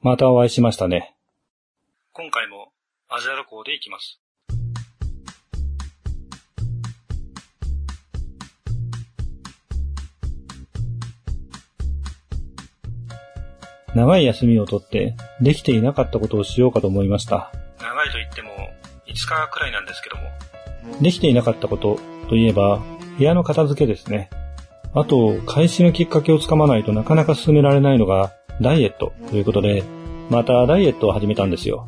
またお会いしましたね。今回もアジア旅行で行きます。長い休みをとって、できていなかったことをしようかと思いました。長いと言っても5日くらいなんですけども、できていなかったことといえば、部屋の片付けですね。あと、開始のきっかけをつかまないとなかなか進められないのが、ダイエットということで、またダイエットを始めたんですよ。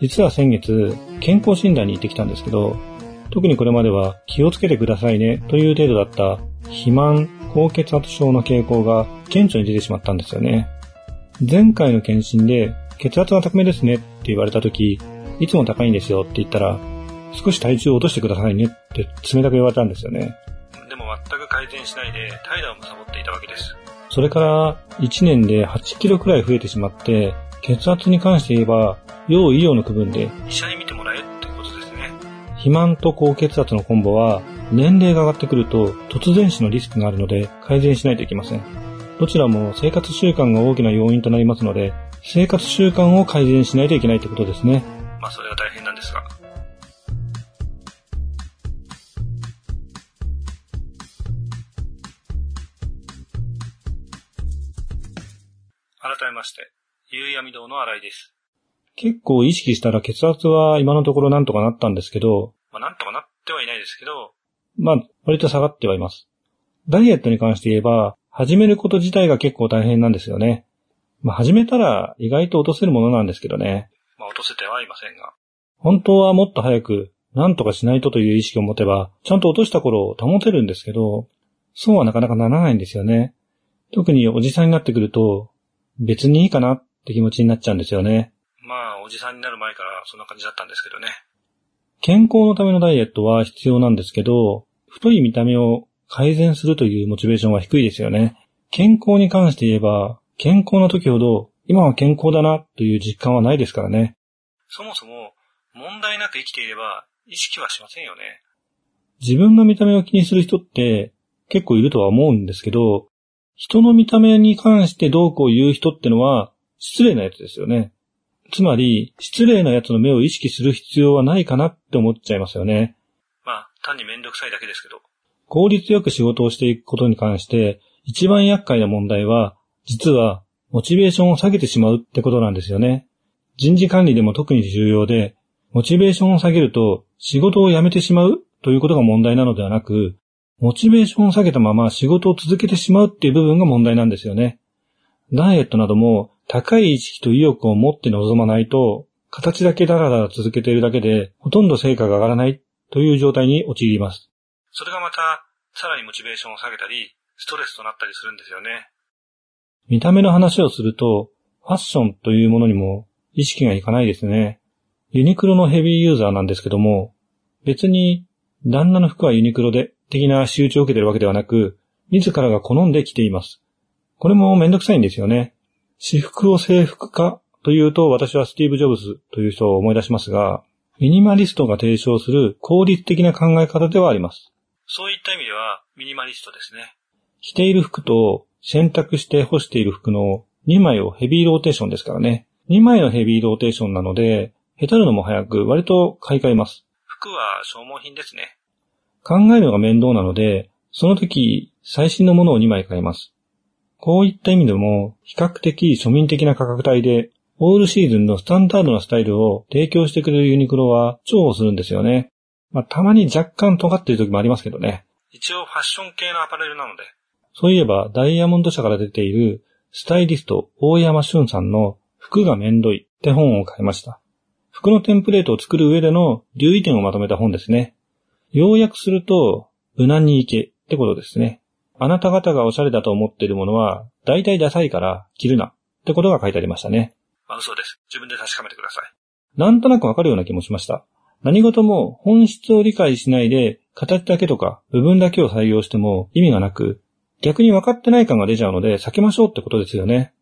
実は先月、健康診断に行ってきたんですけど、特にこれまでは気をつけてくださいねという程度だった肥満、高血圧症の傾向が顕著に出てしまったんですよね。前回の検診で血圧が高めですねって言われた時、いつも高いんですよって言ったら、少し体重を落としてくださいねって冷たく言われたんですよね。でも全く改善しないで怠惰を貪っていたわけです。それから1年で8キロくらい増えてしまって、血圧に関して言えば、要医療の区分で、医者に見てもらえってことですね。肥満と高血圧のコンボは、年齢が上がってくると突然死のリスクがあるので改善しないといけません。どちらも生活習慣が大きな要因となりますので、生活習慣を改善しないといけないってことですね。まあそれは大変なんですが。まして、ゆうやみ堂の新井です。結構意識したら血圧は今のところなんとかなったんですけど、まあなんとかなってはいないですけど、まあ、割と下がってはいます。ダイエットに関して言えば、始めること自体が結構大変なんですよね。まあ、始めたら意外と落とせるものなんですけどね。まあ落とせてはいませんが、本当はもっと早く、何とかしないとという意識を持てば、ちゃんと落とした頃を保てるんですけど、そうはなかなかならないんですよね。特におじさんになってくると、別にいいかなって気持ちになっちゃうんですよね。まあおじさんになる前からそんな感じだったんですけどね。健康のためのダイエットは必要なんですけど、太い見た目を改善するというモチベーションは低いですよね。健康に関して言えば、健康な時ほど、今は健康だなという実感はないですからね。そもそも問題なく生きていれば意識はしませんよね。自分の見た目を気にする人って結構いるとは思うんですけど、人の見た目に関してどうこう言う人ってのは失礼なやつですよね。つまり、失礼なやつの目を意識する必要はないかなって思っちゃいますよね。まあ単にめんどくさいだけですけど。効率よく仕事をしていくことに関して、一番厄介な問題は、実は、モチベーションを下げてしまうってことなんですよね。人事管理でも特に重要で、モチベーションを下げると、仕事を辞めてしまうということが問題なのではなく、モチベーションを下げたまま仕事を続けてしまうっていう部分が問題なんですよね。ダイエットなども、高い意識と意欲を持って臨まないと、形だけダラダラ続けているだけで、ほとんど成果が上がらないという状態に陥ります。それがまた、さらにモチベーションを下げたり、ストレスとなったりするんですよね。見た目の話をすると、ファッションというものにも意識がいかないですね。ユニクロのヘビーユーザーなんですけども、別に旦那の服はユニクロで的な仕打ちを受けてるわけではなく、自らが好んで着ています。これもめんどくさいんですよね。私服を制服化というと私はスティーブ・ジョブズという人を思い出しますが、ミニマリストが提唱する効率的な考え方ではあります。そういった意味では、ミニマリストですね。着ている服と洗濯して干している服の2枚をヘビーローテーションですからね。2枚のヘビーローテーションなので、下手るのも早く割と買い替えます。服は消耗品ですね。考えるのが面倒なので、その時最新のものを2枚買います。こういった意味でも、比較的庶民的な価格帯で、オールシーズンのスタンダードなスタイルを提供してくれるユニクロは重宝するんですよね。まあ、たまに若干尖っている時もありますけどね。一応ファッション系のアパレルなので、そういえば、ダイヤモンド社から出ている、スタイリスト大山俊さんの服がめんどいって本を買いました。服のテンプレートを作る上での留意点をまとめた本ですね。要約すると、無難に行けってことですね。あなた方がおしゃれだと思っているものは、大体ダサいから着るなってことが書いてありましたね。まあ嘘です。自分で確かめてください。なんとなくわかるような気もしました。何事も本質を理解しないで、形だけとか部分だけを採用しても意味がなく、逆に分かってない感が出ちゃうので避けましょうってことですよね。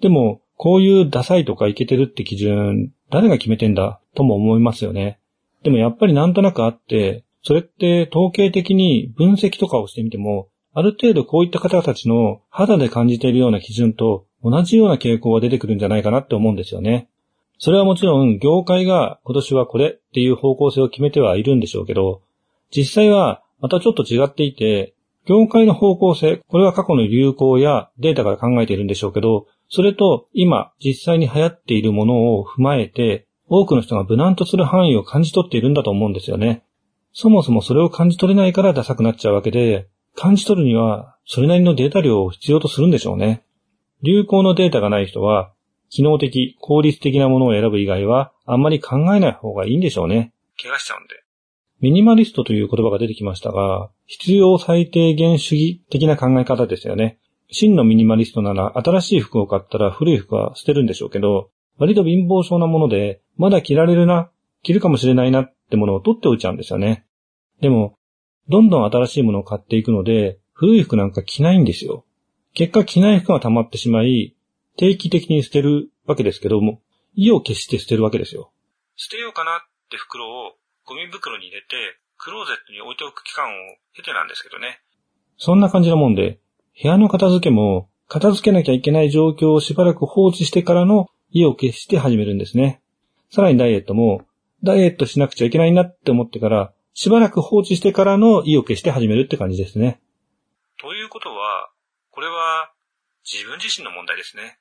でも、こういうダサいとかイケてるって基準、誰が決めてんだとも思いますよね。でもやっぱりなんとなくあって、それって統計的に分析とかをしてみても、ある程度こういった方たちの肌で感じているような基準と同じような傾向が出てくるんじゃないかなって思うんですよね。それはもちろん業界が今年はこれっていう方向性を決めてはいるんでしょうけど、実際はまたちょっと違っていて、業界の方向性、これは過去の流行やデータから考えているんでしょうけど、それと今実際に流行っているものを踏まえて、多くの人が無難とする範囲を感じ取っているんだと思うんですよね。そもそもそれを感じ取れないからダサくなっちゃうわけで、感じ取るにはそれなりのデータ量を必要とするんでしょうね。流行のデータがない人は、機能的、効率的なものを選ぶ以外は、あんまり考えない方がいいんでしょうね。怪我しちゃうんで。ミニマリストという言葉が出てきましたが、必要最低限主義的な考え方ですよね。真のミニマリストなら新しい服を買ったら古い服は捨てるんでしょうけど、割と貧乏症なもので、まだ着られるな、着るかもしれないなってものを取っておいちゃうんですよね。でも、どんどん新しいものを買っていくので、古い服なんか着ないんですよ。結果着ない服が溜まってしまい、定期的に捨てるわけですけども、意を決して捨てるわけですよ。捨てようかなって袋をゴミ袋に入れて、クローゼットに置いておく期間を経てなんですけどね。そんな感じなもんで、部屋の片付けも、片付けなきゃいけない状況をしばらく放置してからの意を決して始めるんですね。さらにダイエットも、ダイエットしなくちゃいけないなって思ってから、しばらく放置してからの意を決して始めるって感じですね。ということは、これは自分自身の問題ですね。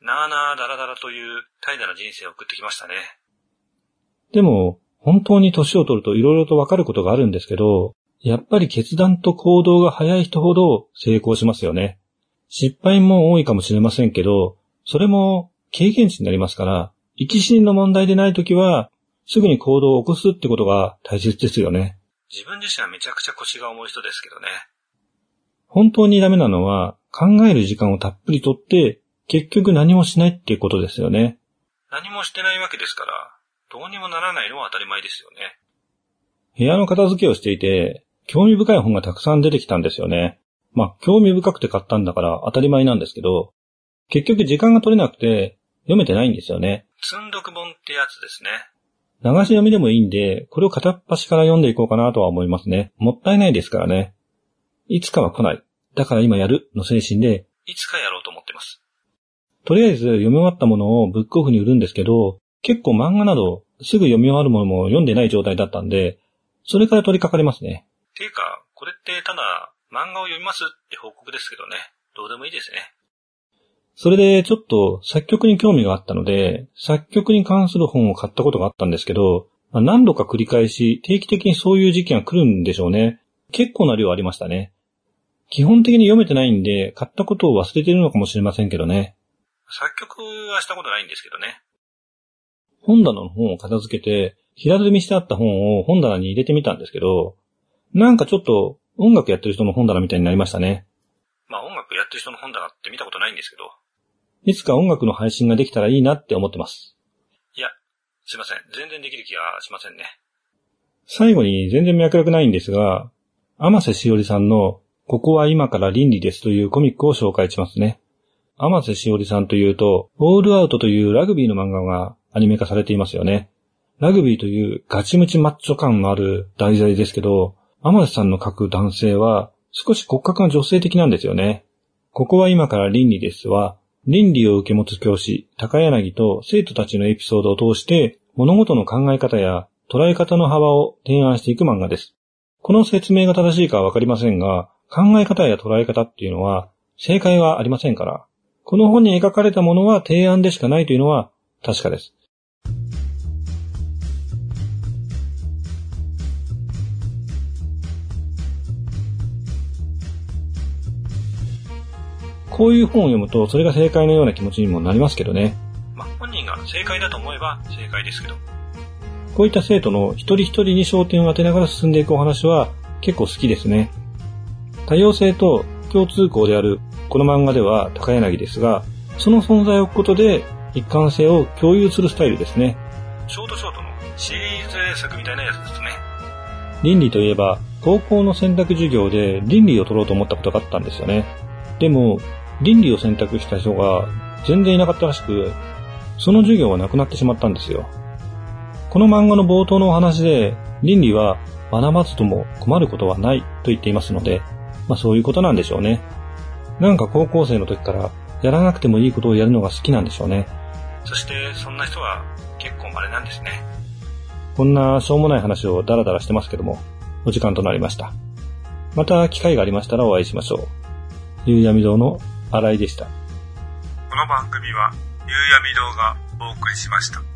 なあなあだらだらという怠惰な人生を送ってきましたね。でも、本当に年を取ると色々とわかることがあるんですけど、やっぱり決断と行動が早い人ほど成功しますよね。失敗も多いかもしれませんけど、それも経験値になりますから、生き死にの問題でないときは、すぐに行動を起こすってことが大切ですよね。自分自身はめちゃくちゃ腰が重い人ですけどね。本当にダメなのは、考える時間をたっぷりとって、結局何もしないっていうことですよね。何もしてないわけですから、どうにもならないのは当たり前ですよね。部屋の片付けをしていて、興味深い本がたくさん出てきたんですよね。まあ、興味深くて買ったんだから当たり前なんですけど、結局時間が取れなくて読めてないんですよね。積んどく本ってやつですね。流し読みでもいいんで、これを片っ端から読んでいこうかなとは思いますね。もったいないですからね。いつかは来ない。だから今やるの精神で、いつかやろうと思ってます。とりあえず読み終わったものをブックオフに売るんですけど、結構漫画などすぐ読み終わるものも読んでない状態だったんで、それから取り掛かりますね。ていうか、これってただ漫画を読みますって報告ですけどね。どうでもいいですね。それでちょっと作曲に興味があったので、作曲に関する本を買ったことがあったんですけど、まあ、何度か繰り返し定期的にそういう時期が来るんでしょうね。結構な量ありましたね。基本的に読めてないんで、買ったことを忘れているのかもしれませんけどね。作曲はしたことないんですけどね。本棚の本を片付けて、平積みしてあった本を本棚に入れてみたんですけど、なんかちょっと音楽やってる人の本棚みたいになりましたね。まあ音楽やってる人の本棚って見たことないんですけど。いつか音楽の配信ができたらいいなって思ってます。いや、すいません。全然できる気がしませんね。最後に全然脈絡ないんですが、天瀬しおりさんのここは今から倫理ですというコミックを紹介しますね。天瀬しおりさんというと、オールアウトというラグビーの漫画がアニメ化されていますよね。ラグビーというガチムチマッチョ感のある題材ですけど、天瀬さんの書く男性は少し骨格が女性的なんですよね。ここは今から倫理ですは、倫理を受け持つ教師、高柳と生徒たちのエピソードを通して、物事の考え方や捉え方の幅を提案していく漫画です。この説明が正しいかはわかりませんが、考え方や捉え方っていうのは正解はありませんから、この本に描かれたものは提案でしかないというのは確かです。こういう本を読むと、それが正解のような気持ちにもなりますけどね。まあ、本人が正解だと思えば正解ですけど。こういった生徒の一人一人に焦点を当てながら進んでいくお話は結構好きですね。多様性と共通項であるこの漫画では高柳ですが、その存在を置くことで一貫性を共有するスタイルですね。ショートショートのシリーズ連作みたいなやつですね。倫理といえば、高校の選択授業で倫理を取ろうと思ったことがあったんですよね。でも、倫理を選択した人が全然いなかったらしく、その授業はなくなってしまったんですよ。この漫画の冒頭のお話で、倫理は学ばずとも困ることはないと言っていますので、まあそういうことなんでしょうね。なんか高校生の時からやらなくてもいいことをやるのが好きなんでしょうね。そしてそんな人は結構稀なんですね。こんなしょうもない話をダラダラしてますけども、お時間となりました。また機会がありましたらお会いしましょう。ゆうやみ堂の新井でした。この番組は、夕闇堂がお送りしました。